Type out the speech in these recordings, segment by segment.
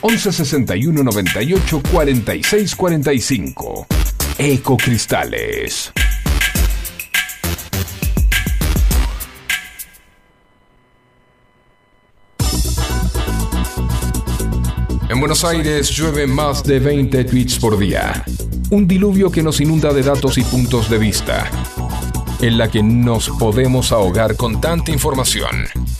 11 61 98 46 45. Ecocristales. En Buenos Aires llueve más de 20 tweets por día. Un diluvio que nos inunda de datos y puntos de vista. En la que nos podemos ahogar con tanta información.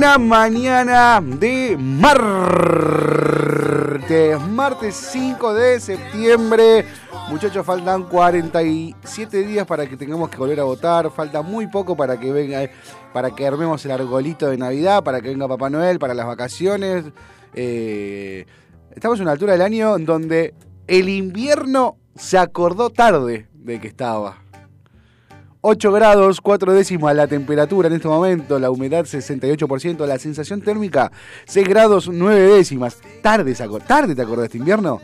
Buena mañana de martes, martes 5 de septiembre. Muchachos, faltan 47 días para que tengamos que volver a votar. Falta muy poco para que venga, para que armemos el arbolito de Navidad, para que venga Papá Noel, para las vacaciones. Eh, estamos en una altura del año donde el invierno se acordó tarde de que estaba. 8 grados, 4 décimas la temperatura en este momento, la humedad 68%, la sensación térmica 6 grados, 9 décimas. Tarde, se acor- tarde te acordás de este invierno.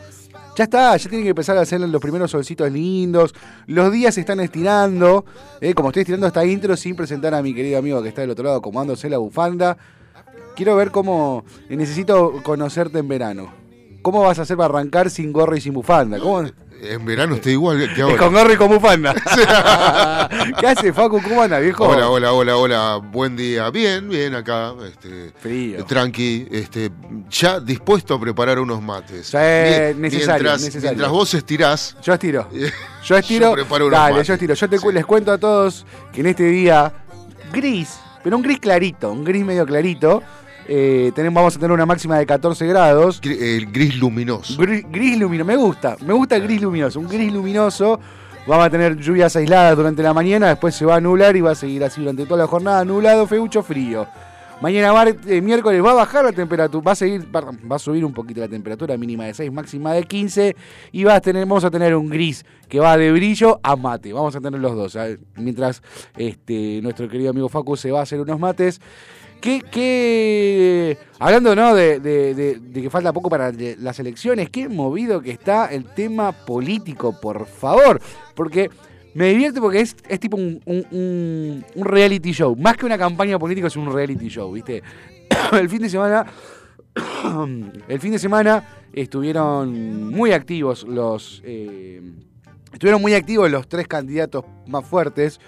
Ya está, ya tienen que empezar a hacer los primeros solcitos lindos. Los días se están estirando. eh, como estoy estirando esta intro sin presentar a mi querido amigo que está del otro lado acomodándose la bufanda. Quiero ver cómo. eh, Necesito conocerte en verano. ¿Cómo vas a hacer para arrancar sin gorro y sin bufanda? ¿Cómo? En verano estoy igual que Es con gorro y con bufanda. ¿Qué hace, Facu? ¿Cómo anda, viejo? Hola, hola, hola, hola. Buen día. Bien, bien acá. Este, Frío. Tranqui. Este, ya dispuesto a preparar unos mates. Sí, Mien- necesario, mientras, necesario. mientras vos estirás. Yo estiro. Yo estiro. Yo preparo unos dale, mates. yo estiro. Yo te cu- les cuento a todos que en este día gris, pero un gris clarito, un gris medio clarito. Eh, tenemos, vamos a tener una máxima de 14 grados. El gris luminoso. Gris, gris luminoso, me gusta, me gusta el gris luminoso, un gris luminoso. Vamos a tener lluvias aisladas durante la mañana, después se va a nublar y va a seguir así durante toda la jornada, nublado, feucho, frío. Mañana eh, miércoles va a bajar la temperatura, va a seguir, perdón, va a subir un poquito la temperatura, mínima de 6, máxima de 15, y va a tener, vamos a tener un gris que va de brillo a mate. Vamos a tener los dos. ¿sabes? Mientras este, nuestro querido amigo Facu se va a hacer unos mates. ¿Qué, qué- hablando ¿no? de, de- que falta poco para las elecciones, qué movido que está el tema político, por favor. Porque me divierte porque es, es tipo un- un reality show. Más que una campaña política, es un reality show, ¿viste? el fin de semana. el fin de semana estuvieron muy activos los. eh, estuvieron muy activos los tres candidatos más fuertes.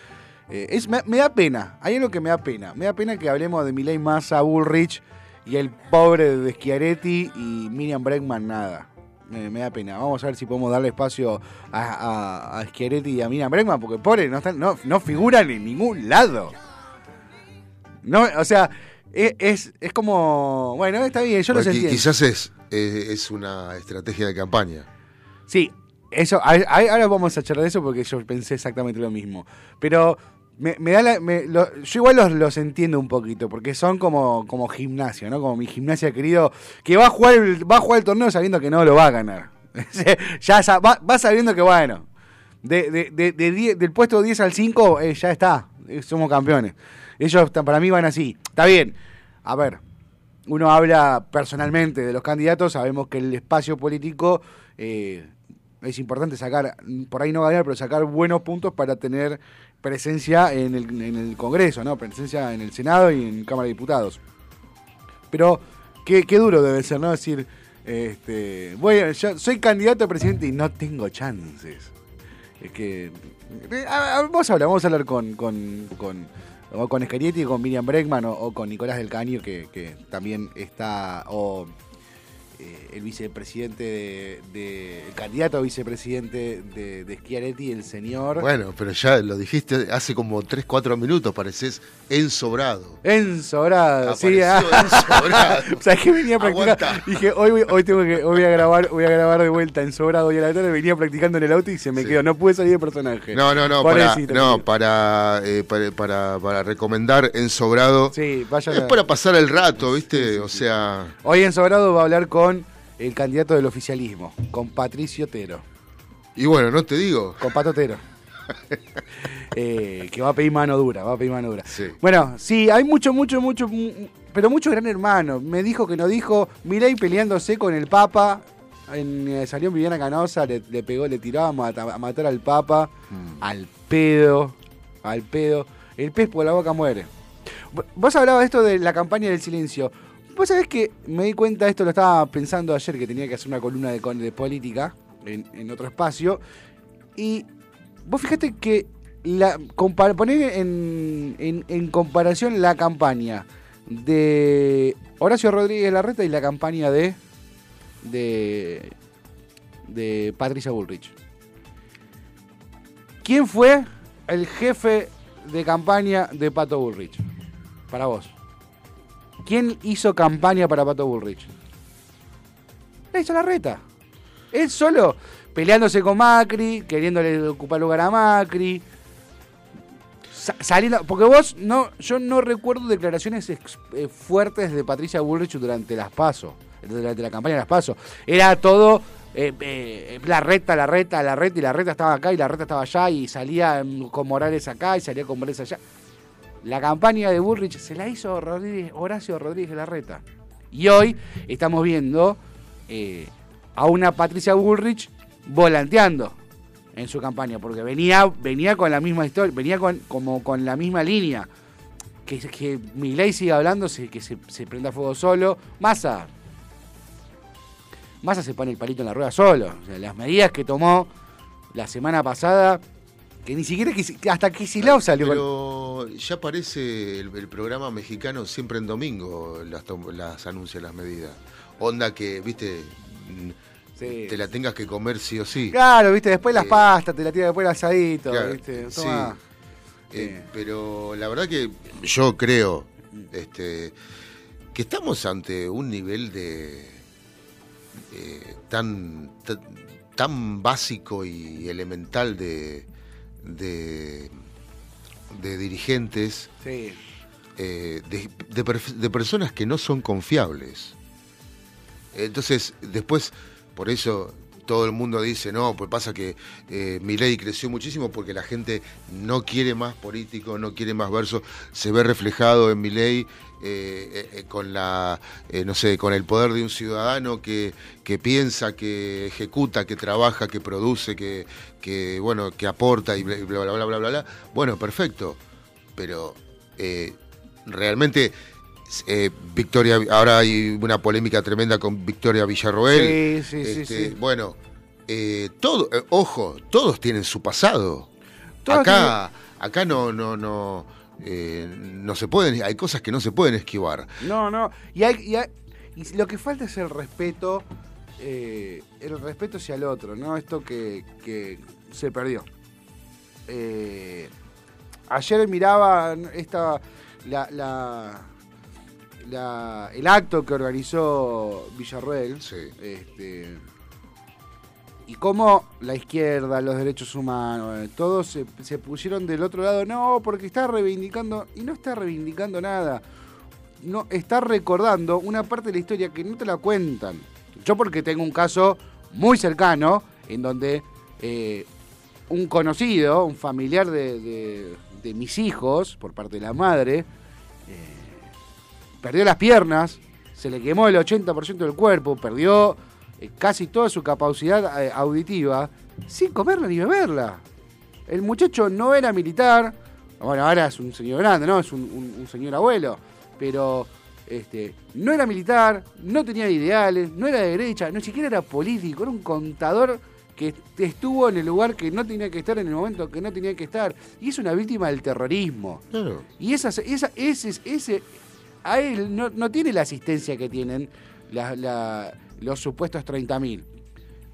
Eh, es, me, me da pena, hay algo que me da pena. Me da pena que hablemos de Milei Massa, Bullrich y el pobre de Schiaretti y Miriam Bregman nada. Me, me da pena. Vamos a ver si podemos darle espacio a, a, a Schiaretti y a Miriam Bregman, porque pobre no, están, no, no figuran en ningún lado. No, o sea, e- es, es, como. Bueno, está bien, yo Qui- entiendo. Quizás es, eh, es una estrategia de campaña. Sí, eso, ahora vamos a charlar de eso porque yo pensé exactamente lo mismo. Pero me, me da la, me- yo igual los, los entiendo un poquito, porque son como, como gimnasio, ¿no? Como mi gimnasia querido, que va a jugar el, va a jugar el torneo sabiendo que no lo va a ganar. ya va, va sabiendo que bueno. del puesto 10 al 5 eh, ya está, eh, somos campeones. Ellos para mí van así. Está bien, a ver, uno habla personalmente de los candidatos, sabemos que el espacio político eh, es importante sacar, por ahí no ganar, pero sacar buenos puntos para tener presencia en el, en el Congreso, ¿no? Presencia en el Senado y en Cámara de Diputados. Pero qué, qué duro debe ser, ¿no? Decir, este, voy, yo soy candidato a presidente y no tengo chances. Es que. eh, a- vamos hablar, vamos a hablar con, con, con, o con Scarietti, con Miriam Bregman o, o con Nicolás del Caño, que, que también está. O eh, el vicepresidente de, de- El candidato a vicepresidente de, de Schiaretti, el señor. Bueno, pero ya lo dijiste hace como 3, 4 minutos, pareces ensobrado. Enzo Brado, sí. Ah. Enzo Brado. O sea, que venía practicando. Dije, hoy, voy- hoy tengo que, hoy voy a grabar, voy a grabar de vuelta en Sobrado hoy a la tarde, venía practicando en el auto y se me Sí. quedó, no pude salir de personaje. No, no, no, para, no, para, eh, para, para, para recomendar ensobrado. Sí, vaya. Es para pasar el rato, ¿viste? Sí, sí, o sea, Hoy en Sobrado va a hablar con el candidato del oficialismo, con Patricio Tero, y bueno, no te digo. con Pato Tero. Eh, que va a pedir mano dura, va a pedir mano dura. Sí. Bueno, sí, hay mucho, mucho, mucho, mu- pero mucho gran hermano. Me dijo que no dijo, Milei peleándose con el Papa. En, eh, salió Viviana Canosa, le, le pegó, le tiró a, a matar al Papa, Mm. al pedo, al pedo. El pez por la boca muere. Vos hablabas de esto de la campaña del silencio. Vos sabés que me di cuenta, esto lo estaba pensando ayer, que tenía que hacer una columna de, política en, en otro espacio. Y vos fíjate que la, compa- poner en, en- en comparación la campaña de Horacio Rodríguez Larreta y la campaña de de, de Patricia Bullrich. ¿Quién fue el jefe de campaña de Pato Bullrich? Para vos. ¿Quién hizo campaña para Pato Bullrich? La hizo Larreta. Él solo, peleándose con Macri, queriéndole ocupar lugar a Macri. Sa- saliendo, porque vos no, yo no recuerdo declaraciones eh, fuertes de Patricia Bullrich durante las pasos, durante la campaña de las pasos. Era todo eh, eh, la reta, la reta, la reta, y la reta estaba acá y la reta estaba allá, y salía con Morales acá y salía con Morales allá. La campaña de Bullrich se la hizo Rodríguez- Horacio Rodríguez Larreta. Y hoy estamos viendo eh, a una Patricia Bullrich volanteando en su campaña, porque venía, venía con la misma historia, venía con, como con la misma línea. Que, que siga hablando, que se, prenda fuego solo. Massa. Massa se pone el palito en la rueda solo. Las medidas que tomó la semana pasada, que ni siquiera que hasta Kicillof salió con- Pero ya parece el, el programa mexicano siempre en domingo las, las anuncia las medidas. Onda que, viste, Sí. te la tengas que comer sí o sí. Claro, viste, después las Eh, pastas, te la tira después el asadito, Claro, viste. sí. Eh, Sí. pero la verdad que yo creo este, que estamos ante un nivel de eh, tan, tan tan básico y elemental de de, de dirigentes Sí. eh, de, de personas que no son confiables. Entonces, después, por eso todo el mundo dice, no, pues pasa que eh, Milei creció muchísimo porque la gente no quiere más político, no quiere más verso, se ve reflejado en Milei eh, eh, eh, con la, eh, no sé, con el poder de un ciudadano que, que piensa, que ejecuta, que trabaja, que produce, que, que bueno, que aporta y bla bla bla bla bla bla. Bueno, perfecto, pero realmente eh, Victoria, ahora hay una polémica tremenda con Victoria Villarroel. Sí, sí, sí, Este, sí. Bueno, eh, todo, eh, ojo, todos tienen su pasado. Acá, acá no, no, no, no se pueden, hay cosas que no se pueden esquivar. No, no. Y, hay, y, hay- y lo que falta es el respeto, el respeto hacia el otro, ¿no? Esto que, que se perdió. Ayer miraba esta, la, la- la- el acto que organizó Villarruel. Sí. Este, y cómo la izquierda, los derechos humanos, eh, todos se, se pusieron del otro lado, no, porque está reivindicando, y no está reivindicando nada, no está recordando una parte de la historia que no te la cuentan. Yo porque tengo un caso muy cercano en donde eh, un conocido, un familiar de, de- de mis hijos, por parte de la madre, perdió las piernas, se le quemó el 80% del cuerpo, perdió eh, casi toda su capacidad eh, auditiva, sin comerla ni beberla. El muchacho no era militar, bueno, ahora es un señor grande, ¿no? Es un, un- un señor abuelo, pero este, no era militar, no tenía ideales, no era de derecha, no siquiera era político, era un contador que estuvo en el lugar que no tenía que estar en el momento que no tenía que estar. Y es una víctima del terrorismo. Claro. Y esa, esa, ese, ese, a él no, no tiene la asistencia que tienen los supuestos 30.000.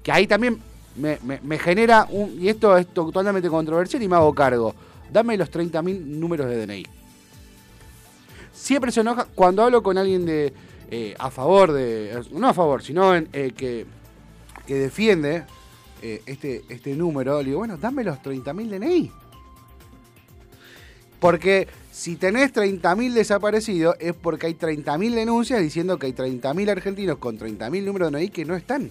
Que ahí también me, me- genera, un, y esto es totalmente controversial y me hago cargo, dame los 30.000 números de DNI. Siempre se enoja cuando hablo con alguien de eh, a favor de, no a favor, sino eh, que, que defiende eh, este, este número, le digo, bueno, dame los 30.000 DNI. Porque si tenés 30.000 desaparecidos es porque hay 30.000 denuncias diciendo que hay 30.000 argentinos con 30.000 números de DNI que no están.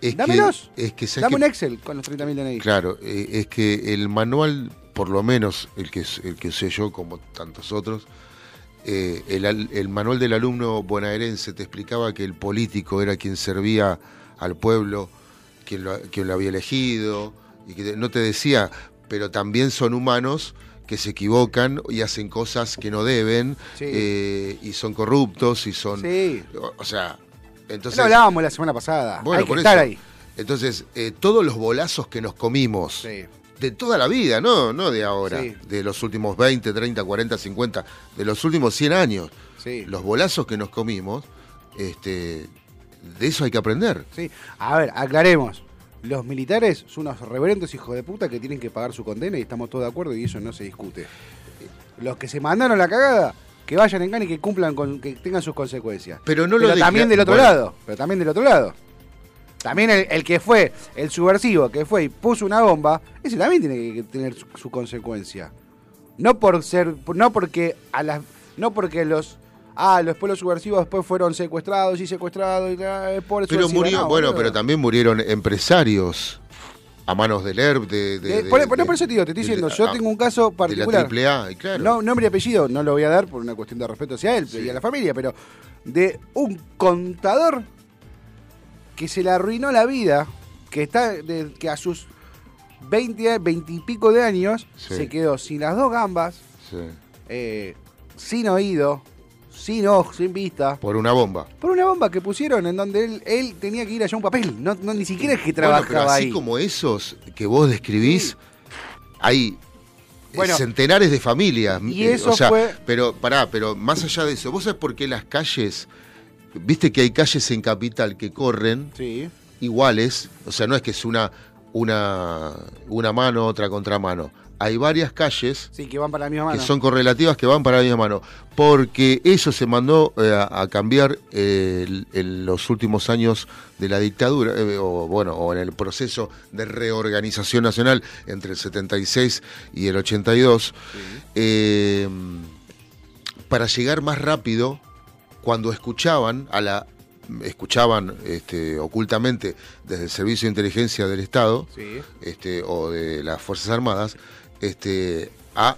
Es Dámelos. Que, es que, ¿sabes Dame un Excel con los 30.000 DNI. Claro, eh, es que el manual, por lo menos el que, el que sé yo, como tantos otros, eh, el, el manual del alumno bonaerense te explicaba que el político era quien servía al pueblo, quien lo, quien lo había elegido, y que no te decía, pero también son humanos que se equivocan y hacen cosas que no deben, Sí. eh, y son corruptos, y son... Sí. O, o sea, entonces... Lo hablábamos la semana pasada. Bueno, hay que por estar eso. ahí. Entonces, eh, todos los bolazos que nos comimos Sí. de toda la vida, no, no de ahora, Sí. de los últimos 20, 30, 40, 50, de los últimos 100 años, Sí. los bolazos que nos comimos, este, de eso hay que aprender. Sí. A ver, aclaremos. Los militares son unos reverendos hijos de puta que tienen que pagar su condena y estamos todos de acuerdo y eso no se discute. Los que se mandaron la cagada, que vayan en y que cumplan con, que tengan sus consecuencias. Pero no lo pero también del otro bueno. lado. Pero también del otro lado. También el, el que fue, el subversivo que fue y puso una bomba, ese también tiene que tener su, su consecuencia. No por ser, no porque a las, no porque los, ah, los pueblos subversivos después fueron secuestrados y secuestrados y ah, por eso Pero murió, no, bueno, boludo. pero también murieron empresarios a manos del ERP, de, de- Eh, de- por, de- por- eso te digo, te estoy de- diciendo, de- yo ah, tengo un caso de particular. la AAA, y claro. No, nombre y apellido no lo voy a dar por una cuestión de respeto hacia él Sí. y a la familia, pero de un contador que se le arruinó la vida, que está de- que a sus 20, 20 y pico de años Sí. se quedó sin las dos gambas, Sí, eh, sin oído, sin ojo, sin vista, por una bomba. por una bomba que pusieron en donde él, él tenía que ir allá un papel, no, no ni siquiera es que Bueno, trabajaba pero así ahí. como esos que vos describís, Sí. hay eh, Bueno. centenares de familias. Y Eh, eso o sea, fue- Pero, pará, pero más allá de eso, ¿vos sabés por qué las calles, viste que hay calles en Capital que corren Sí. iguales? O sea, no es que es una, una, una mano, otra contramano. Hay varias calles Sí, que van para la misma mano. que son correlativas que van para la misma mano. Porque eso se mandó eh, a, a cambiar eh, en los últimos años de la dictadura, eh, o bueno, o en el proceso de reorganización nacional entre el 76 y el 82, eh, para llegar más rápido cuando escuchaban a la escuchaban este, ocultamente desde el servicio de inteligencia del Estado Sí. este, o de las Fuerzas Armadas este, a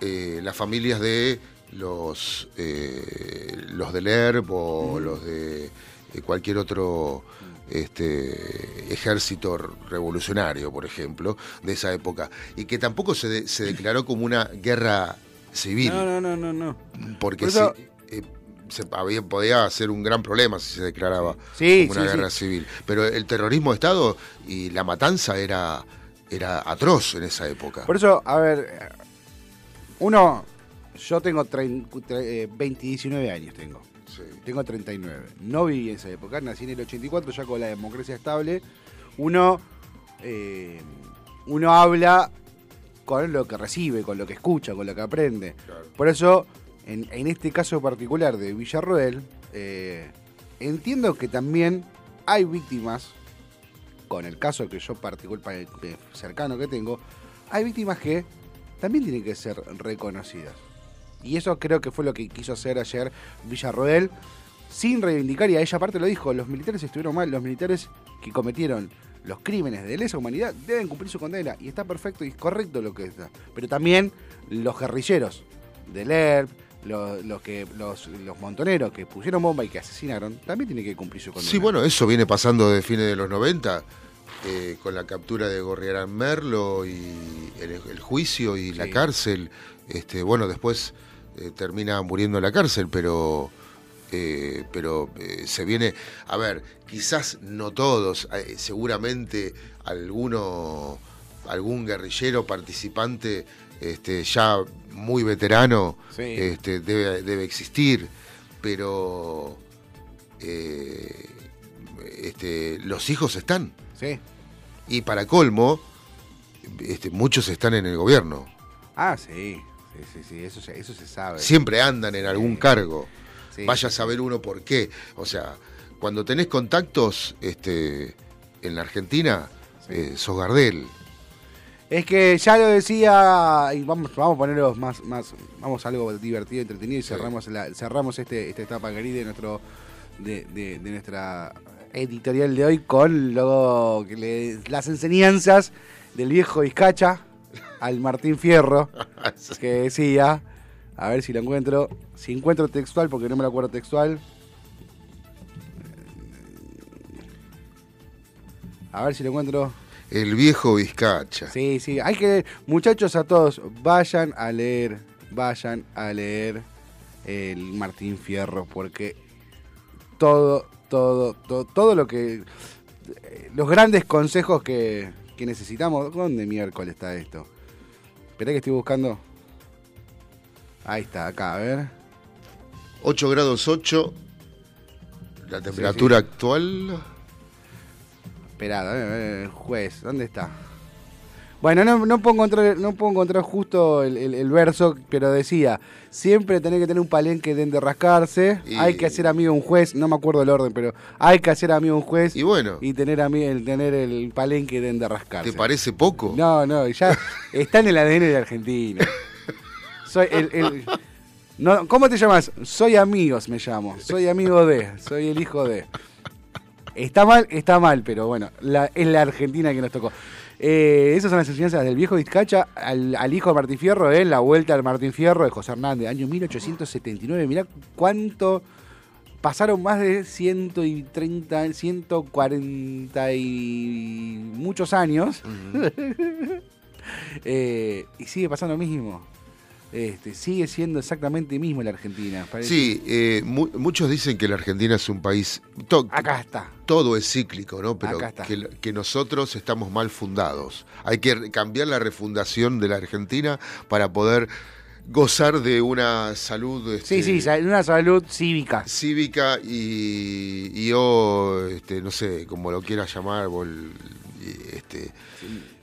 eh, las familias de los, eh, los del ERP o los de eh, cualquier otro este, ejército revolucionario, por ejemplo, de esa época, y que tampoco se, de- se declaró como una guerra civil, No, no, no, no, no. porque por eso- sí, eh, se había, podía ser un gran problema si se declaraba Sí, como una sí, guerra sí. civil. Pero el terrorismo de Estado y la matanza era, era atroz en esa época. Por eso, a ver, eh, uno, yo tengo trein- tre- eh, 20, 19 años, tengo. Sí. Tengo 39. No viví en esa época, nací en el 84, ya con la democracia estable. Uno, eh, uno habla con lo que recibe, con lo que escucha, con lo que aprende. Claro. Por eso, en, en este caso particular de Villarroel, eh, entiendo que también hay víctimas, con el caso que yo particular cercano que tengo, hay víctimas que también tienen que ser reconocidas. Y eso creo que fue lo que quiso hacer ayer Villarroel, sin reivindicar, y a ella aparte lo dijo, los militares estuvieron mal, los militares que cometieron los crímenes de lesa humanidad deben cumplir su condena. Y está perfecto y correcto lo que está. Pero también los guerrilleros del ERP, los, los que, los, los montoneros que pusieron bomba y que asesinaron, también tienen que cumplir su condena. Sí, bueno, eso viene pasando desde fines de los 90, eh, con la captura de Gorriarán Merlo y el, el juicio y la cárcel. Este, bueno, después eh, termina muriendo en la cárcel, pero, eh, pero eh, se viene. A ver, quizás no todos, eh, seguramente alguno, algún guerrillero participante este, ya muy veterano Sí. este, debe, debe existir, pero eh, este, los hijos están. Sí. Y para colmo, este, muchos están en el gobierno. Ah, sí. Sí, sí, sí. Eso, se- eso se sabe. Siempre andan en algún cargo. Vaya a saber uno por qué. O sea, cuando tenés contactos este, en la Argentina, eh, sos Gardel. Es que ya lo decía, y vamos, vamos a ponerlos más, más, vamos a algo divertido, entretenido y Sí. cerramos la, cerramos este, esta etapa gris de nuestro, de, de- de nuestra editorial de hoy con que le- las enseñanzas del viejo Vizcacha al Martín Fierro, que decía, a ver si lo encuentro, si encuentro textual, porque no me lo acuerdo textual. A ver si lo encuentro. El viejo Vizcacha. Sí, sí, hay que, muchachos a todos, vayan a leer, vayan a leer el Martín Fierro, porque todo, todo, todo, todo lo que, eh, los grandes consejos que, que necesitamos, ¿dónde miércoles está esto? Esperá que estoy buscando. Ahí está, acá, a ver. 8 grados 8. La temperatura actual. Ver, el juez, ¿dónde está? Bueno, no, no puedo encontrar, no puedo encontrar justo el, el- el verso, pero decía, siempre tenés que tener un palenque de de rascarse, Y- hay que hacer amigo un juez, no me acuerdo el orden, pero hay que hacer amigo un juez Y bueno, y tener, el, tener el palenque de de rascarse. ¿te parece poco? No, no, ya está en el ADN de Argentina. Soy el, el- no, ¿Cómo te llamas? Soy amigos, me llamo. Soy amigo de, soy el hijo de. Está mal, está mal, pero bueno, la- es la Argentina que nos tocó. Eh, esas son las enseñanzas del viejo Vizcacha al, al hijo de Martín Fierro, eh, la vuelta al Martín Fierro de José Hernández, año 1879. Mirá cuánto pasaron más de 130, 140 y muchos años. Eh, y sigue pasando lo mismo. Este, sigue siendo exactamente mismo la Argentina. parece. Sí, eh, mu- muchos dicen que la Argentina es un país. Acá está. todo es cíclico, ¿no? Pero Acá está. que, que nosotros estamos mal fundados. Hay que cambiar la refundación de la Argentina para poder gozar de una salud Sí, este, sí, sa- una salud cívica. cívica y, y o, este, no sé, como lo quieras llamar, este,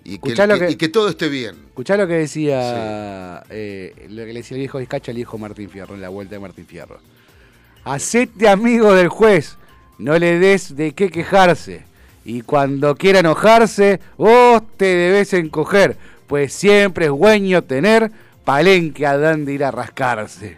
y, que, Escuchá lo que- que- y que todo esté bien. Escuchá lo que decía eh, lo que le decía el viejo Vizcacha al hijo Martín Fierro en la vuelta de Martín Fierro. Hacete amigo del juez, no le des de qué quejarse. Y cuando quiera enojarse, vos te debes encoger, pues siempre es bueno tener palenque a donde ir a rascarse.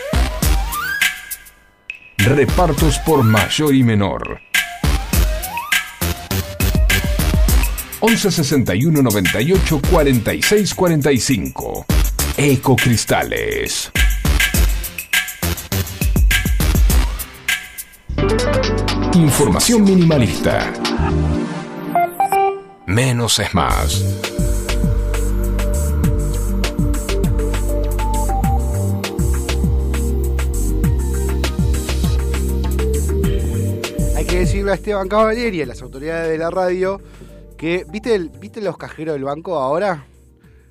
Repartos por mayor y menor. 11 61 98 46 45. Ecocristales. Información minimalista. Menos es más. Que decirle a Esteban Cavalieri y a las autoridades de la radio que, ¿viste, el- ¿viste los cajeros del banco ahora?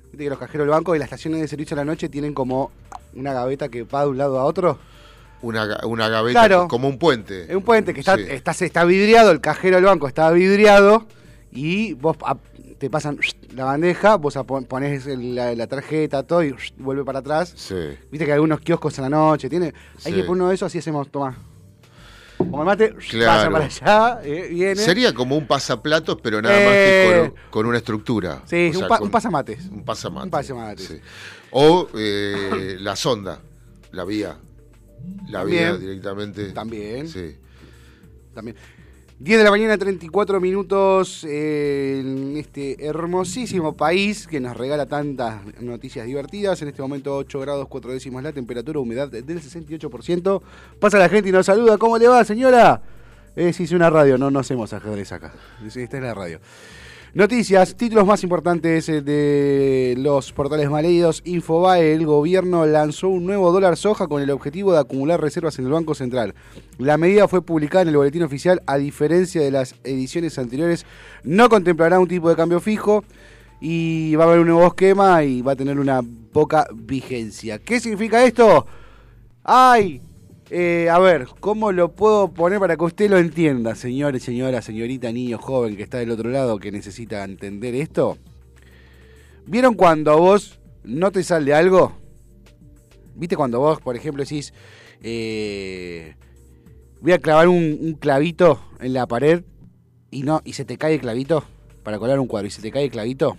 ¿Viste que los cajeros del banco y las estaciones de servicio a la noche tienen como una gaveta que va de un lado a otro? Una, ga- una gaveta Claro. como un puente. Es un puente que está, Sí. está, está vidriado, el cajero del banco está vidriado y vos te pasan la bandeja, vos el- la, la tarjeta, todo y vuelve para atrás. Sí. Viste que hay algunos kioscos en la noche, tiene, hay Sí. que poner uno de esos así hacemos, toma. Como el mate, pasa Claro. para allá, eh, viene. Sería como un pasaplatos, pero nada Eh. más que con, con una estructura. Sí, O sea, un, pa- con- un pasamates. Un pasamate. Un pasamates. sí. O eh, la sonda, la vía. La vía directamente. También. Sí. También. 10 de la mañana, 34 minutos eh, en este hermosísimo país que nos regala tantas noticias divertidas. En este momento 8 grados 4 décimas la temperatura, humedad del 68%. Pasa la gente y nos saluda. ¿Cómo le va, señora? Eh, sí, es una radio, no, no hacemos ajedrez acá. Esta es la radio. Noticias, títulos más importantes eh, de los portales más leídos. Infobae, el gobierno lanzó un nuevo dólar soja con el objetivo de acumular reservas en el Banco Central. La medida fue publicada en el boletín oficial, a diferencia de las ediciones anteriores, no contemplará un tipo de cambio fijo y va a haber un nuevo esquema y va a tener una poca vigencia. ¿Qué significa esto? ¡Ay! Eh, a ver, ¿cómo lo puedo poner para que usted lo entienda, señor, señora, señorita, niño, joven que está del otro lado que necesita entender esto? ¿Vieron cuando a vos no te sale algo? ¿Viste cuando vos, por ejemplo, decís, eh, voy a clavar un, un clavito en la pared y no y se te cae el clavito para colar un cuadro y se te cae el clavito?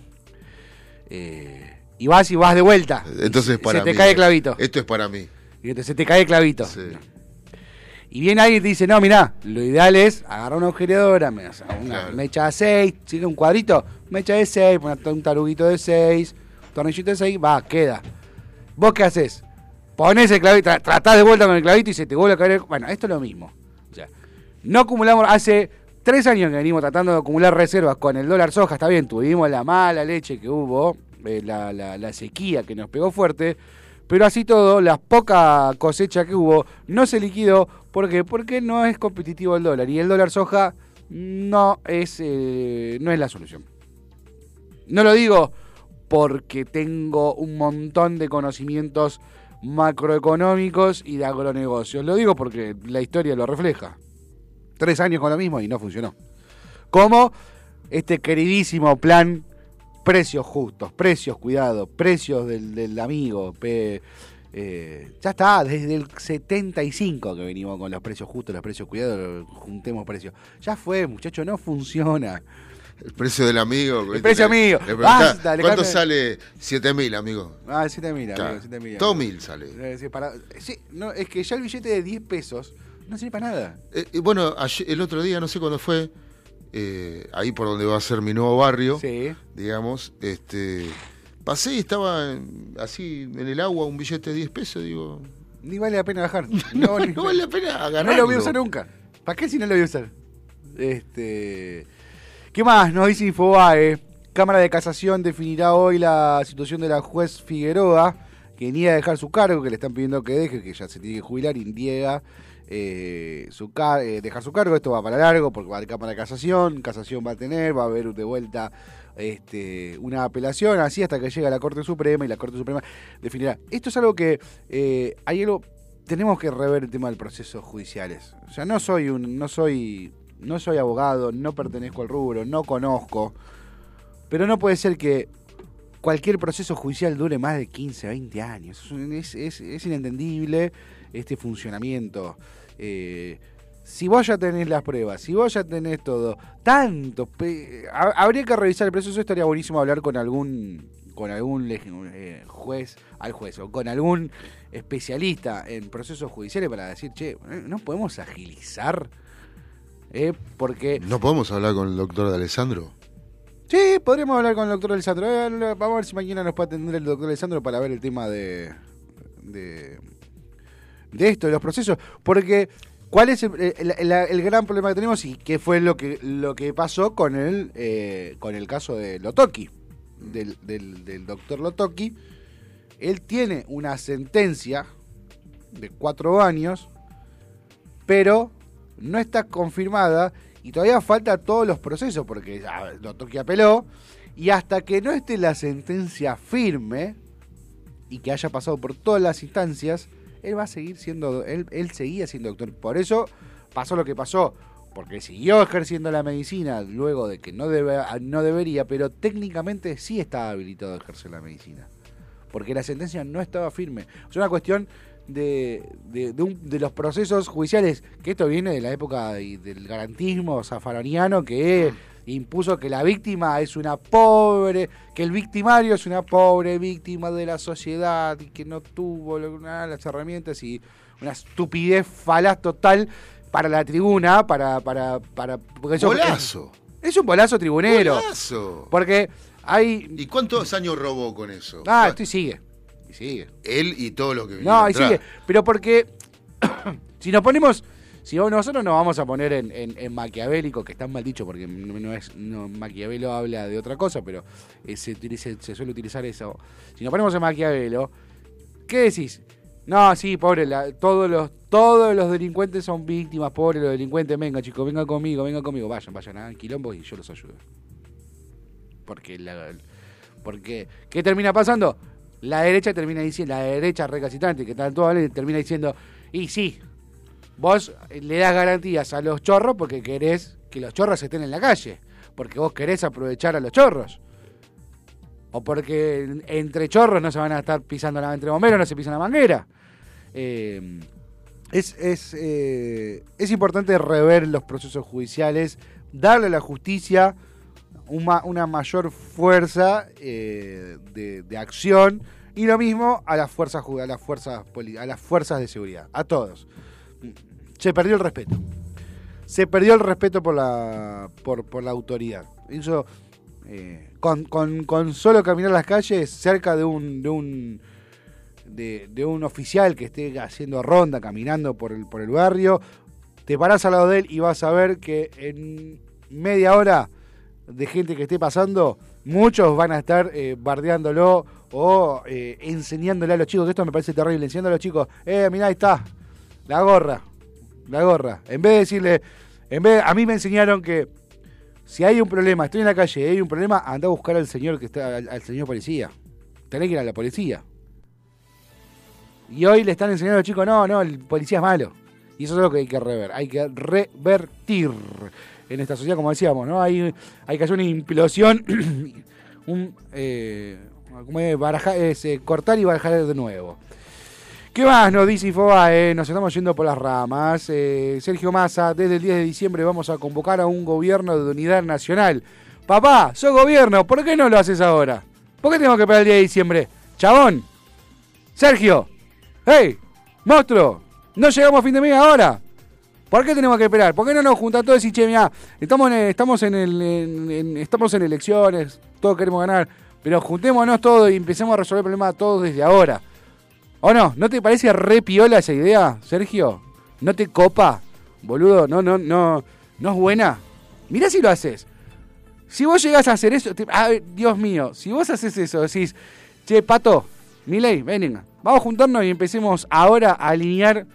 Eh, y vas y vas de vuelta. Entonces para se te mí. cae el clavito. Esto es para mí. Y entonces se te cae el clavito. Sí. Y viene alguien y te dice, no, mirá, lo ideal es agarrar una agujereadora, una Claro. mecha de 6, sigue un cuadrito, mecha de 6, un taruguito de 6, tornillito de 6, va, queda. ¿Vos qué haces? Ponés el clavito, tra- tratás de vuelta con el clavito y se te vuelve a caer. el- Bueno, esto es lo mismo. O sea, no acumulamos, hace tres años que venimos tratando de acumular reservas con el dólar soja, está bien, tuvimos la mala leche que hubo, eh, la, la- la sequía que nos pegó fuerte, pero así todo, la poca cosecha que hubo no se liquidó. ¿Por qué? Porque no es competitivo el dólar y el dólar soja no es, eh, no es la solución. No lo digo porque tengo un montón de conocimientos macroeconómicos y de agronegocios. Lo digo porque la historia lo refleja. Tres años con lo mismo y no funcionó. Como este queridísimo plan precios justos, precios cuidados, precios del, del amigo. pe- eh, ya está, desde el 75 que venimos con los precios justos, los precios cuidados, juntemos precios. Ya fue, muchacho, no funciona. El precio del amigo. El precio Le- amigo. le Basta, ¿Cuánto Alejandro. sale 7000, amigo? Ah, 7 mil, Claro. amigo, 7 mil. Todo amigo. mil sale. Eh, sí, para- sí, no, es que ya el billete de 10 pesos no sirve para nada. Eh, bueno, ayer- el otro día, no sé cuándo fue, eh, ahí por donde va a ser mi nuevo barrio, Sí. digamos, este, pasé y estaba así en el agua un billete de 10 pesos, digo, Ni vale la pena bajar. no, ni- no vale la pena no agarrarlo. lo voy a usar nunca. ¿Para qué si no lo voy a usar? Este. ¿Qué más? Nos dice Infobae. Cámara de Casación definirá hoy la situación de la juez Figueroa, que niega a dejar su cargo, que le están pidiendo que deje, que ya se tiene que jubilar y niega eh, su eh, su cargo. Esto va para largo porque va a Cámara de Casación. Casación va a tener, va a haber de vuelta este, una apelación, así hasta que llegue a la Corte Suprema y la Corte Suprema definirá. Esto es algo que eh, hay algo tenemos que rever el tema del procesos judiciales. O sea, no soy un, no soy, no soy abogado, no pertenezco al rubro, no conozco, pero no puede ser que cualquier proceso judicial dure más de 15, 20 años. Es- es inentendible este funcionamiento. Eh, si vos ya tenés las pruebas, si vos ya tenés todo, tanto, habría que revisar el proceso, estaría buenísimo hablar con algún con algún eh, juez, al juez, o con algún especialista en procesos judiciales para decir, che, eh, no podemos agilizar, eh, porque ¿No podemos hablar con el doctor de Alessandro? Sí, podríamos hablar con el doctor Alessandro. Eh, Vamos a ver si mañana nos puede atender el doctor Alessandro para ver el tema de, de, de esto, de los procesos. Porque, ¿cuál es el, el- el- gran problema que tenemos y qué fue lo que, lo que pasó con el, eh, con el caso de Lotoki, del, del, del doctor Lotoki? Él tiene una sentencia de cuatro años, pero no está confirmada y todavía falta todos los procesos porque ya Lotoki apeló y hasta que no esté la sentencia firme y que haya pasado por todas las instancias, él va a seguir siendo, él, él seguía siendo doctor. Por eso pasó lo que pasó, porque siguió ejerciendo la medicina luego de que no, debe, no debería, pero técnicamente sí estaba habilitado a ejercer la medicina. Porque la sentencia no estaba firme. Es una cuestión de, de, de los procesos judiciales, que esto viene de la época de- del garantismo zafaroniano que impuso que la víctima es una pobre, que el victimario es una pobre víctima de la sociedad y que no tuvo nada, las herramientas y una estupidez falaz total para la tribuna, para... para, para porque ¡Golazo! Es, es un bolazo tribunero. Porque hay... ¿Y cuántos años robó con eso? Ah, esto y sigue. Y sigue. Él y todo lo que No, y atrás. sigue. Pero porque si nos ponemos, si nosotros nos vamos a poner en, en- en maquiavélico, que está mal dicho porque no es, Maquiavelo habla de otra cosa, pero eh, se, suele utilizar eso. Si nos ponemos en Maquiavelo, ¿qué decís? No, sí, pobre, todos los todos los delincuentes son víctimas, pobres los delincuentes, venga chicos, venga conmigo, venga conmigo, vayan, vayan a quilombo y yo los ayudo. Porque la, porque ¿qué termina pasando? La derecha termina diciendo, la derecha recalcitrante, que toda ley, termina diciendo, y sí, vos le das garantías a los chorros porque querés que los chorros estén en la calle, porque vos querés aprovechar a los chorros. O porque entre chorros no se van a estar pisando la entre bomberos, no se pisan la manguera. Eh, es, es, eh, es importante rever los procesos judiciales, darle a la justicia una, una mayor fuerza eh, de, de acción y lo mismo a las fuerzas a las fuerzas a las fuerzas de seguridad, a todos. Se perdió el respeto. Se perdió el respeto por la, por, por la autoridad. Eh, con, solo caminar las calles cerca de un, de un, de, de un oficial que esté haciendo ronda, caminando por el, por el barrio, te parás al lado de él y vas a ver que en media hora de gente que esté pasando, muchos van a estar eh, bardeándolo o eh, enseñándole a los chicos, que esto me parece terrible, enseñando a los chicos, eh, mirá, ahí está, la gorra, la gorra. En vez de decirle, en vez a mí me enseñaron que si hay un problema, estoy en la calle hay un problema, anda a buscar al señor que está, al, al señor policía. Tenés que ir a la policía. Y hoy le están enseñando a los chicos, no, no, el policía es malo. Y eso es lo que hay que rever, hay que revertir en esta sociedad, como decíamos, ¿no? Hay, hay que hacer una implosión, un, eh. Baraja- es, eh, cortar y barajar de nuevo. ¿Qué más nos dice Infobae? Nos estamos yendo por las ramas. Eh, Sergio Massa, desde el 10 de diciembre vamos a convocar a un gobierno de unidad nacional. Papá, sos gobierno, ¿por qué no lo haces ahora? ¿Por qué tenemos que esperar el 10 de diciembre? Chabón, Sergio, hey, monstruo, no llegamos a fin de mes ahora. ¿Por qué tenemos que esperar? ¿Por qué no nos juntan todos y che, mirá, estamos en, estamos en, el, en- estamos en elecciones, todos queremos ganar, pero juntémonos todos y empecemos a resolver el problema todos desde ahora? ¿O no? ¿No te parece re piola esa idea, Sergio? ¿No te copa? Boludo, no, no, no, no es buena. Mirá si lo haces. Si vos llegás a hacer eso, Dios mío, si vos haces eso, decís, che, Pato, Milei, venga, vamos a juntarnos y empecemos ahora a alinear,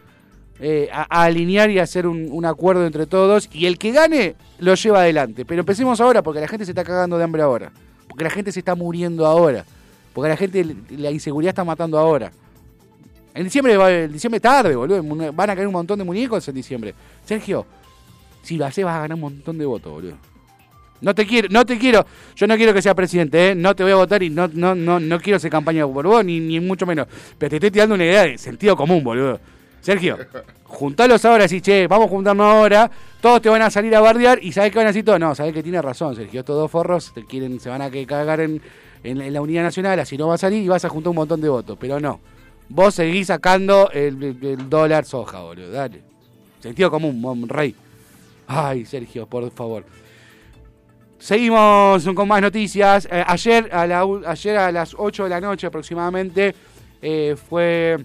eh, a, alinear y hacer un, un acuerdo entre todos, y el que gane lo lleva adelante. Pero empecemos ahora, porque la gente se está cagando de hambre ahora, porque la gente se está muriendo ahora, porque la gente, la inseguridad está matando ahora. En diciembre, en diciembre tarde, boludo, van a caer un montón de muñecos en diciembre. Sergio, si lo haces vas a ganar un montón de votos, boludo. No te quiero, no te quiero, yo no quiero que sea presidente, ¿eh? no te voy a votar y no, no, no, no quiero hacer campaña por vos, ni, ni mucho menos. Pero te estoy tirando una idea de sentido común, boludo. Sergio, juntalos ahora, así, che, vamos a juntarnos ahora, todos te van a salir a bardear y sabes que van a decir todo. No, sabes que tiene razón, Sergio, estos dos forros te quieren, se van a cagar en, en- en la unidad nacional, así no va a salir y vas a juntar un montón de votos. Pero no, vos seguís sacando el, el- dólar soja, boludo, dale. Sentido común, rey. Ay, Sergio, por favor. Seguimos con más noticias. Eh, ayer, a la ayer a las 8 de la noche aproximadamente eh, fue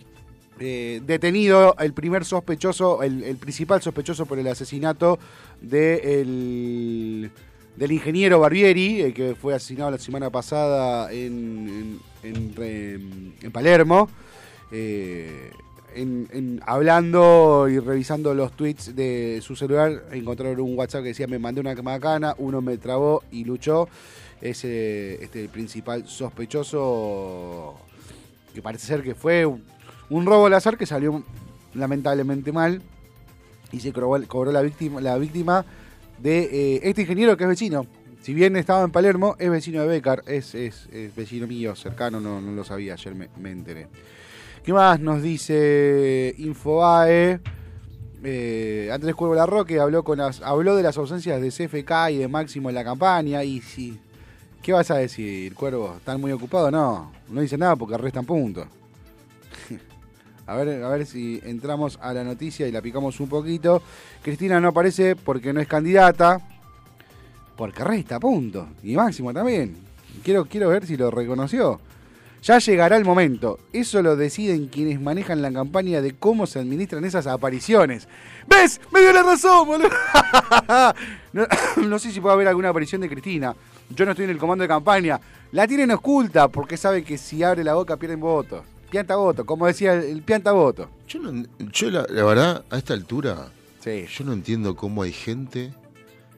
eh, detenido el primer sospechoso, el, principal sospechoso por el asesinato de el- del ingeniero Barbieri, que fue asesinado la semana pasada en, en- en en Palermo. Eh, en- hablando y revisando los tweets de su celular, encontraron un WhatsApp que decía: Me mandé una macana, uno me trabó y luchó. Es este, principal sospechoso, que parece ser que fue un, robo al azar que salió lamentablemente mal y se cobró, cobró la víctima, la víctima de eh, este ingeniero que es vecino. Si bien estaba en Palermo, es vecino de Becar, es, es- es vecino mío, cercano, no, no lo sabía, ayer me, me enteré. ¿Qué más nos dice Infobae? Eh, Andrés Cuervo Larroque habló, con las, habló de las ausencias de CFK y de Máximo en la campaña. Y sí, ¿qué vas a decir, Cuervo? ¿Están muy ocupados? No, no dice nada porque restan puntos. a, ver, a ver si entramos a la noticia y la picamos un poquito. Cristina no aparece porque no es candidata. Porque resta puntos. Y Máximo también. Quiero, quiero ver si lo reconoció. Ya llegará el momento. Eso lo deciden quienes manejan la campaña de cómo se administran esas apariciones. ¿Ves? Me dio la razón, boludo. no, no sé si puede haber alguna aparición de Cristina. Yo no estoy en el comando de campaña. La tienen oculta porque sabe que si abre la boca pierden votos. Pianta voto, como decía el, el pianta voto. Yo, no, yo la, la verdad, a esta altura, Sí. yo no entiendo cómo hay gente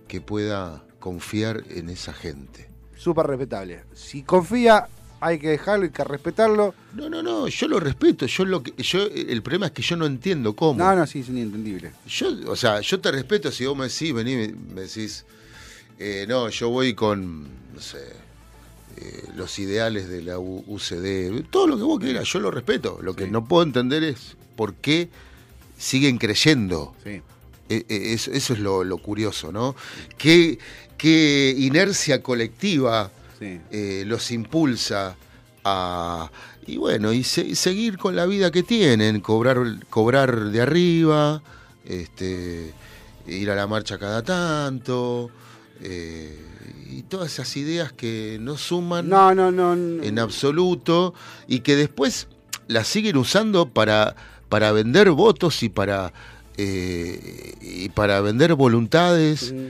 que pueda confiar en esa gente. Súper respetable. Si confía, hay que dejarlo y que respetarlo. No, no, no, yo lo respeto. Yo lo que, yo, el problema es que yo no entiendo cómo. No, no, sí, es inentendible. Yo, o sea, yo te respeto si vos me decís, vení, me, me decís, eh, no, yo voy con, no sé, eh, los ideales de la U- UCD, todo lo que vos quieras, yo lo respeto. Lo que Sí. no puedo entender es por qué siguen creyendo. Sí. Eh, eh, Eso, eso es lo, lo curioso, ¿no? ¿Qué, qué inercia colectiva Sí. eh, los impulsa a y bueno y se- seguir con la vida que tienen cobrar cobrar de arriba este, ir a la marcha cada tanto, eh, y todas esas ideas que no suman No, no, no. en absoluto y que después las siguen usando para, para vender votos y para, eh, y para vender voluntades Mm.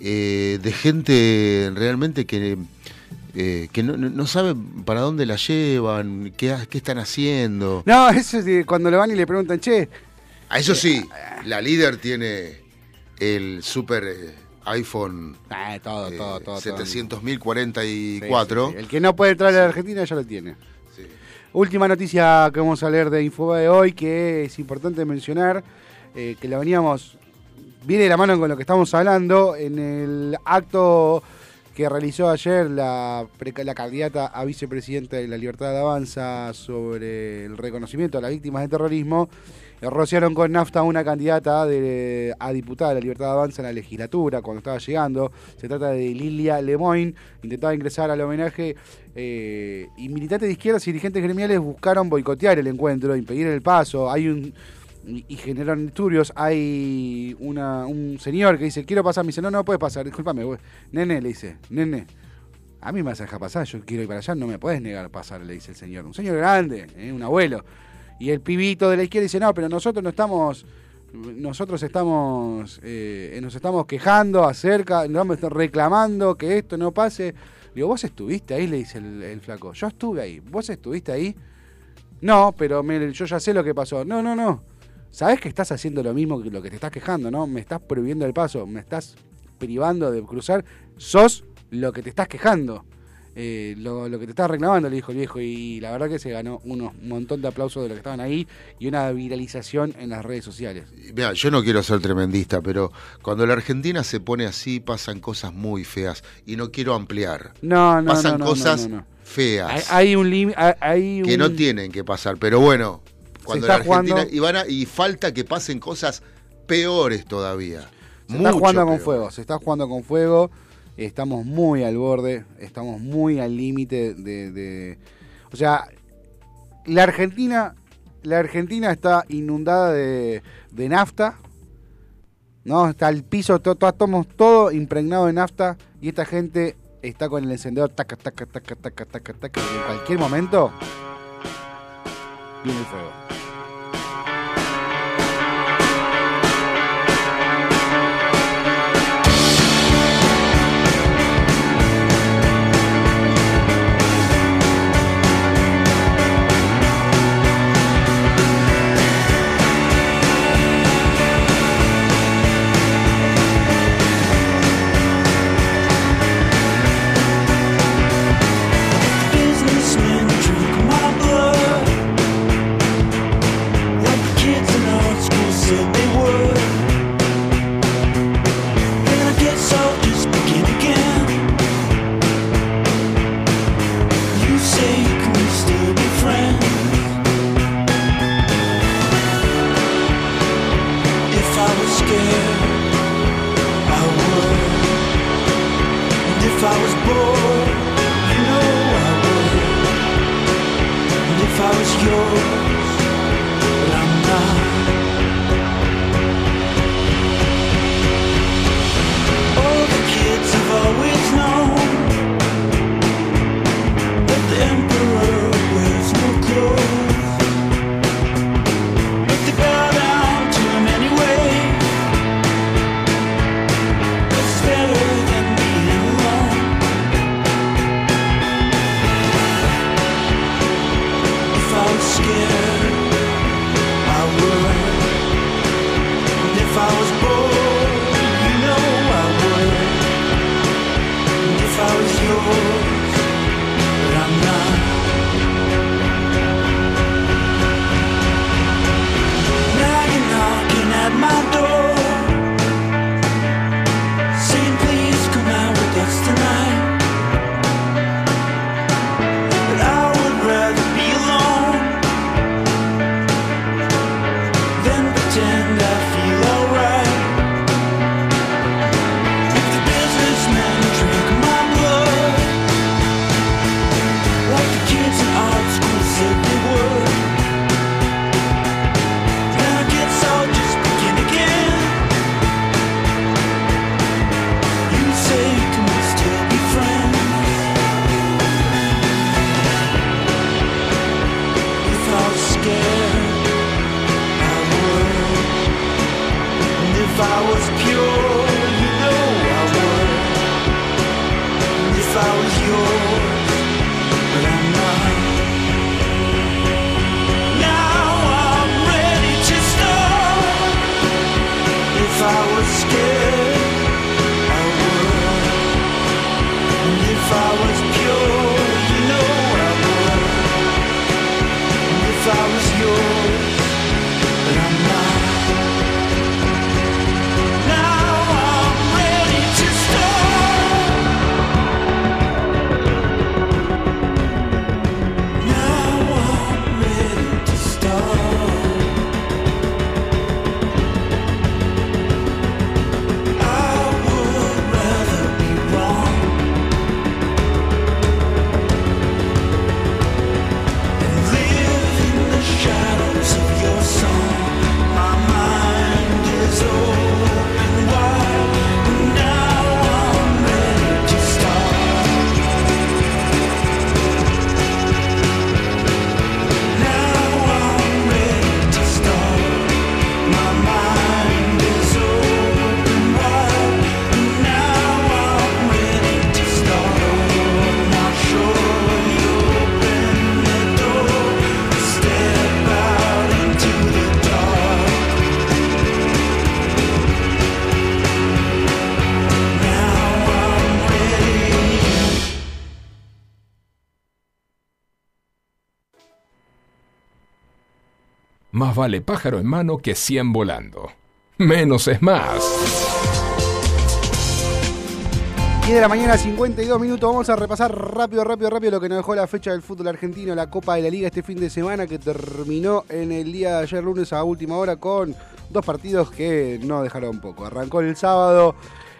eh, de gente realmente que, eh, que no, no- no sabe para dónde la llevan, qué, están haciendo. No, eso es de cuando le van y le preguntan, che, A eso sí, la líder tiene el super eh, iPhone ah, todo, eh, todo, todo. todo. 700.044. Sí, sí, sí. El que no puede entrar a la Argentina ya lo tiene. Última noticia que vamos a leer de Infoba de hoy, que es importante mencionar, eh, que la veníamos, viene de la mano con lo que estamos hablando, en el acto que realizó ayer la, la candidata a vicepresidenta de la Libertad de Avanza sobre el reconocimiento a las víctimas de terrorismo, eh, rociaron con nafta a una candidata a diputada de la Libertad de Avanza en la legislatura cuando estaba llegando. Se trata de Lilia Lemoyne, intentaba ingresar al homenaje eh, y militantes de izquierdas y dirigentes gremiales buscaron boicotear el encuentro, impedir el paso. Hay un y, generaron disturbios. Hay una, un señor que dice, quiero pasar. Me dice, no, no puedes pasar, discúlpame. güey. Nene, le dice, nene, a mí me vas a dejar pasar, yo quiero ir para allá, no me puedes negar pasar, le dice el señor. Un señor grande, ¿eh? un abuelo. Y el pibito de la izquierda dice, no, pero nosotros no estamos, nosotros estamos, eh, nos estamos quejando acerca, nos estamos reclamando que esto no pase. Digo, vos estuviste ahí, le dice el, el flaco. Yo estuve ahí, vos estuviste ahí. No, pero me- yo ya sé lo que pasó. No, no, no. Sabés que estás haciendo lo mismo que lo que te estás quejando, ¿no? Me estás prohibiendo el paso, me estás privando de cruzar. Sos lo que te estás quejando. Eh, lo, lo que te estás reclamando, le dijo el viejo. Y la verdad que se ganó unos un montón de aplausos de los que estaban ahí y una viralización en las redes sociales. Mira, yo no quiero ser tremendista, pero cuando la Argentina se pone así pasan cosas muy feas y no quiero ampliar. No, no, pasan no, no, cosas no, feas Hay, hay un límite. Que un- no tienen que pasar, pero bueno, cuando la está jugando- Argentina y van a- y falta que pasen cosas peores todavía. Se está jugando con fuego, se está jugando con fuego. Estamos muy al borde, estamos muy al límite de, de- O sea, la Argentina, la Argentina está inundada de, de nafta. ¿No? Está el piso, to- to- estamos todo impregnado de nafta. Y esta gente está con el encendedor taca, taca, taca, taca, taca, taca. Y en cualquier momento viene el fuego. Vale pájaro en mano que cien volando. Menos es más. 10 de la mañana, 52 minutos. Vamos a repasar rápido, rápido, rápido lo que nos dejó la fecha del fútbol argentino, la Copa de la Liga este fin de semana que terminó en el día de ayer lunes a última hora con dos partidos que no dejaron poco. Arrancó el sábado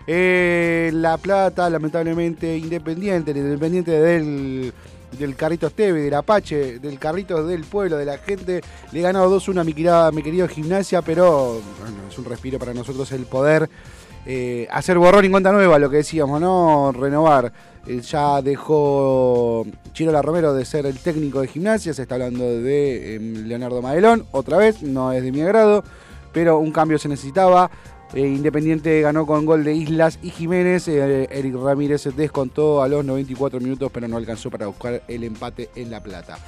eh, La Plata, lamentablemente Independiente, el Independiente del, del Carrito Esteve, del Apache, del Carrito del Pueblo, de la gente. Le ganó 2-1 a mi, querida- mi querido Gimnasia, pero bueno, es un respiro para nosotros el poder eh, hacer borrón y cuenta nueva, lo que decíamos, ¿no? Renovar. Eh, ya dejó Chirola Romero de ser el técnico de gimnasia, se está hablando de em, Leonardo Madelón, otra vez, no es de mi agrado, pero un cambio se necesitaba. Eh, Independiente ganó con gol de Islas y Jiménez. eh, Eric Ramírez descontó a los 94 minutos, pero no alcanzó para buscar el empate en La Plata.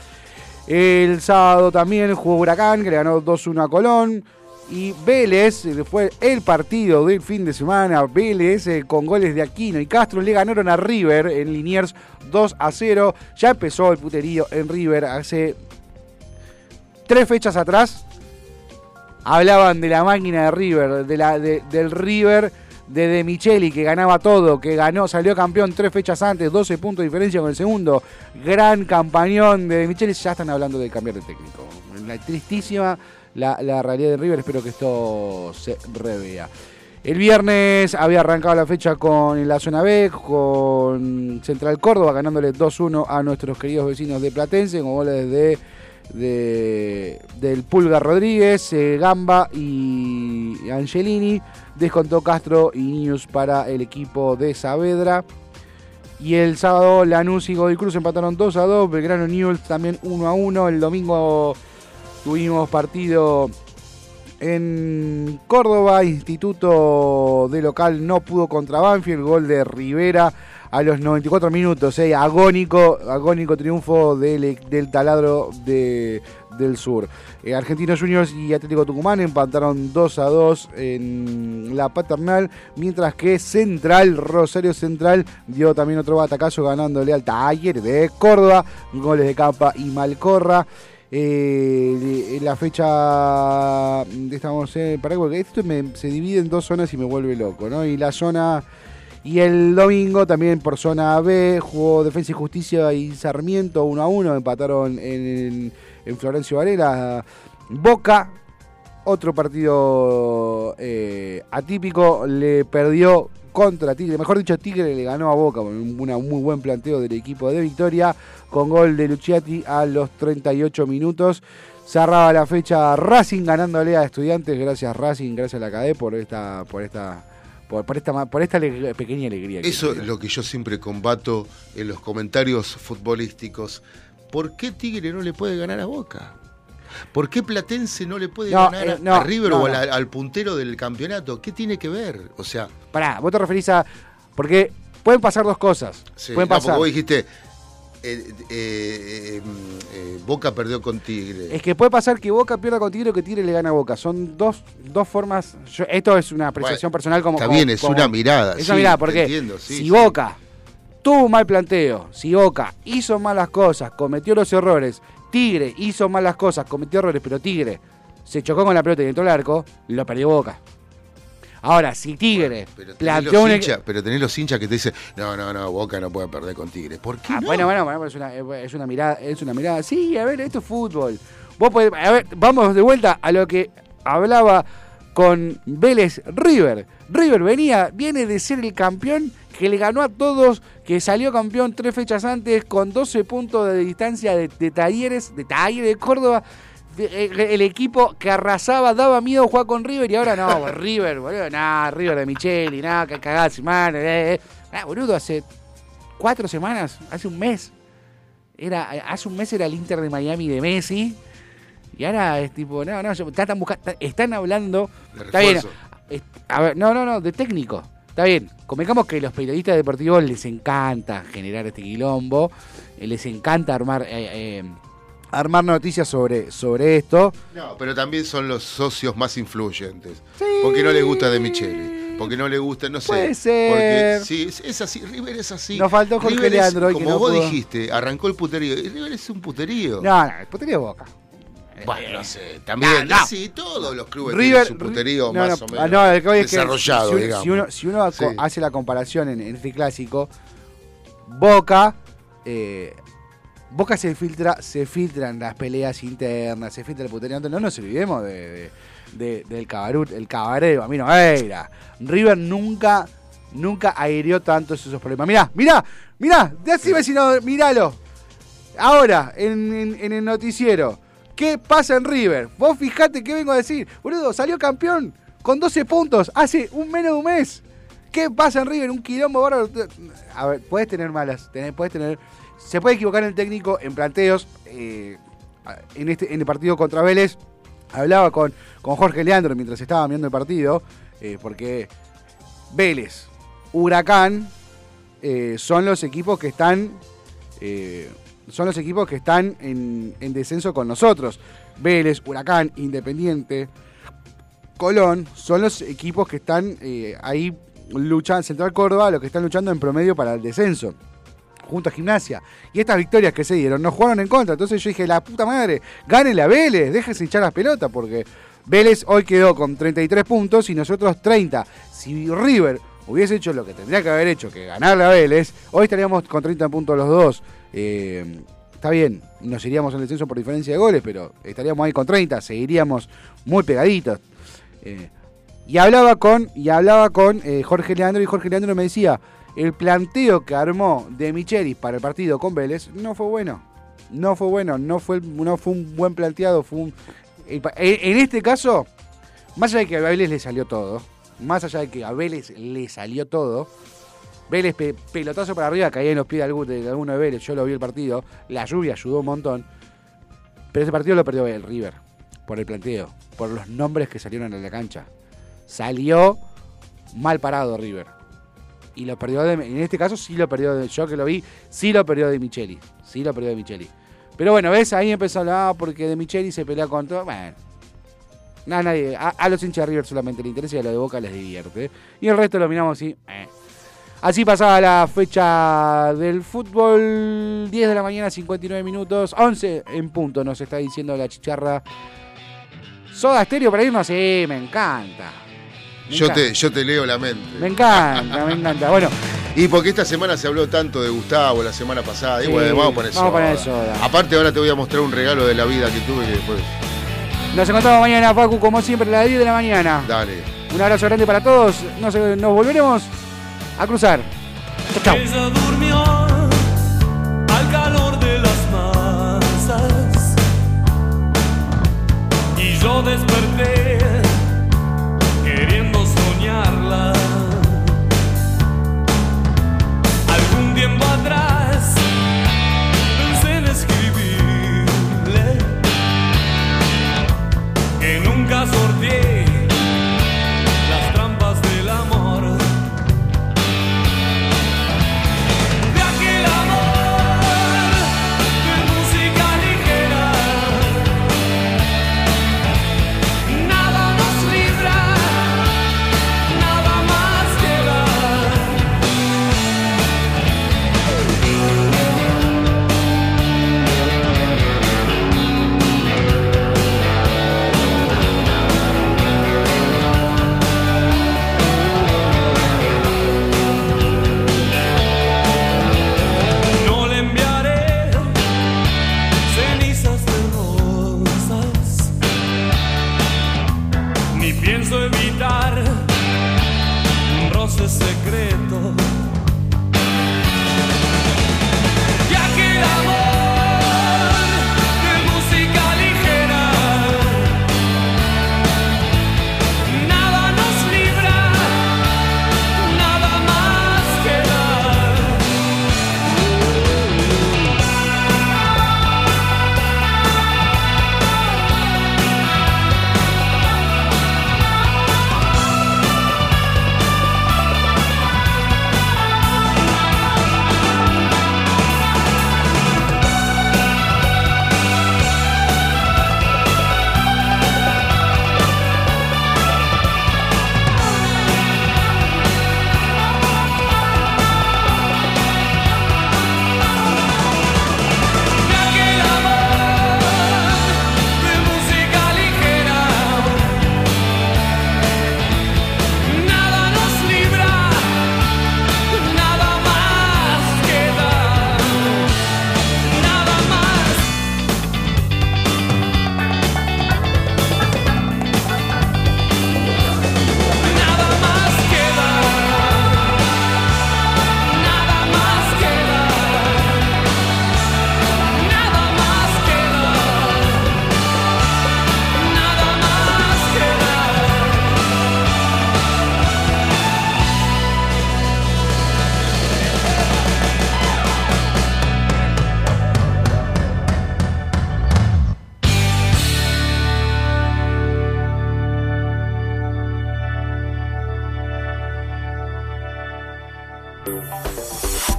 El sábado también jugó Huracán, que le ganó 2-1 a Colón. Y Vélez, eh, fue el partido del fin de semana. Vélez con goles de Aquino y Castro le ganaron a River en Liniers 2 a 0. Ya empezó el puterío en River hace tres fechas atrás. Hablaban de la máquina de River, de la, de- del River de De Micheli, que ganaba todo, que ganó, salió campeón tres fechas antes, 12 puntos de diferencia con el segundo. Gran campañón de De Micheli, ya están hablando de cambiar de técnico. La tristísima la, la realidad de River, espero que esto se revea. El viernes había arrancado la fecha con la zona B, con Central Córdoba, ganándole 2-1 a nuestros queridos vecinos de Platense, con goles de, de- del Pulga Rodríguez, eh, Gamba y Angelini. Descontó Castro y Niños para el equipo de Saavedra. Y el sábado Lanús y Godoy Cruz empataron 2 a 2, Belgrano Newell's también 1 a 1. El domingo tuvimos partido en Córdoba, Instituto de local no pudo contra Banfield, gol de Rivera a los 94 minutos, eh, agónico, agónico triunfo del, del taladro de- del sur. Eh, Argentinos Juniors y Atlético Tucumán empataron 2 a 2 en la paternal, mientras que Central, Rosario Central, dio también otro batacazo ganándole al Taller de Córdoba, goles de Capa y Malcorra. Eh, la fecha estamos en Paraguay, porque esto se divide en dos zonas y me vuelve loco, ¿no? Y la zona y el domingo también por zona B jugó Defensa y Justicia y Sarmiento 1 a 1, empataron en, en Florencio Varela. Boca, otro partido eh, atípico, le perdió contra Tigre, mejor dicho Tigre le ganó a Boca con un muy buen planteo del equipo de Victoria, con gol de Luciati a los 38 minutos. Cerraba la fecha Racing ganándole a Estudiantes, gracias Racing, gracias a la CADE por esta por esta por, por esta por esta ale- pequeña alegría. que Eso es lo que yo siempre combato en los comentarios futbolísticos. ¿Por qué Tigre no le puede ganar a Boca? ¿Por qué Platense no le puede No, ganar eh, a- no, a River no, o al, puntero del campeonato? ¿Qué tiene que ver? O sea, Pará, vos te referís a. Porque pueden pasar dos cosas. Sí, pueden pasar. vos dijiste, eh, eh, eh, mm, Boca perdió con Tigre. Es que puede pasar que Boca pierda con Tigre o que Tigre le gana a Boca. Son dos, dos formas. yo- esto es una apreciación Bueno, personal como. está bien, es como- una mirada, Es sí, una mirada, porque entiendo, sí, si sí. Boca tuvo un mal planteo, si Boca hizo malas cosas, cometió los errores, Tigre hizo malas cosas, cometió errores, pero Tigre se chocó con la pelota y entró al arco, lo perdió Boca. Ahora, si Tigre Pero tenés, planteó los hinchas, pero tenés los hinchas que te dicen, no, no, no, Boca no puede perder con Tigre. ¿Por qué Ah, no? Bueno, bueno, bueno, es una, es una mirada, es una mirada. Sí, a ver, esto es fútbol. Vos podés- a ver, vamos de vuelta a lo que hablaba con Vélez River. River venía, viene de ser el campeón que le ganó a todos, que salió campeón tres fechas antes con 12 puntos de distancia de, de Talleres, de Talleres de Córdoba. El, equipo que arrasaba, daba miedo jugar con River y ahora no, River, boludo, nada, River de Micheli, nada, que cagás, mano, eh, eh. Ah, boludo, hace cuatro semanas, hace un mes. Era, hace un mes era el Inter de Miami de Messi. Y ahora es tipo, no, no, están, buscando, están hablando. Está bien. A ver, no, no, no, de técnico. Está bien. Convengamos que los periodistas deportivos les encanta generar este quilombo. Les encanta armar eh, eh, armar noticias sobre, sobre esto. No, pero también son los socios más influyentes. Porque no les gusta de Micheli. Porque no le gusta, no sé. Puede ser. Porque sí, es, es así, River es así. Nos faltó Jorge River es, Leandro que Como no vos pudo. dijiste, arrancó el puterío. Y River es un puterío. No, no, el puterío boca. Bueno, no sé, también. No, no. Sí, todos los clubes River, tienen su puterío no, más o menos que es desarrollado, si, uno- digamos. si uno, si uno Sí. co- hace la comparación en, en este clásico, Boca, eh, Boca se filtra, se filtran las peleas internas, se filtra el puterío. No nos olvidemos de, de- de- del cabarut, el cabareo, a mí no era. River nunca, nunca aireó tanto esos problemas. Mirá, mirá, mirá, decime si no, miralo. Ahora, en, en- en el noticiero, ¿qué pasa en River? Vos fijate qué vengo a decir. Boludo, salió campeón con 12 puntos hace un menos de un mes. ¿Qué pasa en River? Un quilombo bárbaro. A ver, puedes tener malas, puedes tener. Se puede equivocar el técnico en planteos. eh, en, este, en el partido contra Vélez, hablaba con, con Jorge Leandro mientras estaba viendo el partido, eh, porque Vélez, Huracán, eh, son los equipos que están. son los equipos que están en, en descenso con nosotros. Vélez, Huracán, Independiente, Colón, son los equipos que están ahí luchan, Central Córdoba, los que están luchando en promedio para el descenso. Junto a Gimnasia. Y estas victorias que se dieron nos jugaron en contra. Entonces yo dije, la puta madre, gánenle a Vélez, déjense hinchar las pelotas, porque Vélez hoy quedó con 33 puntos y nosotros 30. Si River hubiese hecho lo que tendría que haber hecho, que ganarle a Vélez, hoy estaríamos con 30 puntos los dos. Eh, está bien, nos iríamos al descenso por diferencia de goles, pero estaríamos ahí con 30, seguiríamos muy pegaditos. Eh, y hablaba con, y hablaba con eh, Jorge Leandro y Jorge Leandro me decía, el planteo que armó de Michelis para el partido con Vélez no fue bueno. No fue bueno, no fue, no fue un buen planteado, fue un... En este caso, más allá de que a Vélez le salió todo, más allá de que a Vélez le salió todo, Vélez pe- pelotazo para arriba, caía en los pies de alguno de Vélez, yo lo vi el partido, la lluvia ayudó un montón, pero ese partido lo perdió el River, por el planteo, por los nombres que salieron en la cancha. Salió mal parado River. Y lo perdió de, en este caso sí lo perdió de, yo que lo vi, sí lo perdió de Micheli. Sí lo perdió de Micheli. Pero bueno, ves, ahí empezó la porque de Micheli se pelea con todo. Bueno. Nada, nadie. A, los hinchas de River solamente le interesa y a lo de Boca les divierte. Y el resto lo miramos así. eh. Así pasaba la fecha del fútbol. 10 de la mañana, 59 minutos. 11 en punto, nos está diciendo la chicharra. Soda Estéreo para irnos, sí, me encanta. Yo te, yo te leo la mente. Me encanta, me encanta. Bueno, Y porque esta semana se habló tanto de Gustavo, la semana pasada. Y Sí, bueno, vamos a poner vamos a poner soda. Aparte, ahora te voy a mostrar un regalo de la vida que tuve que después. nos encontramos mañana, Facu, como siempre, a las 10 de la mañana. Dale. Un abrazo grande para todos. Nos, nos volveremos a cruzar. Chau. Ella durmió al calor de las masas y yo desperté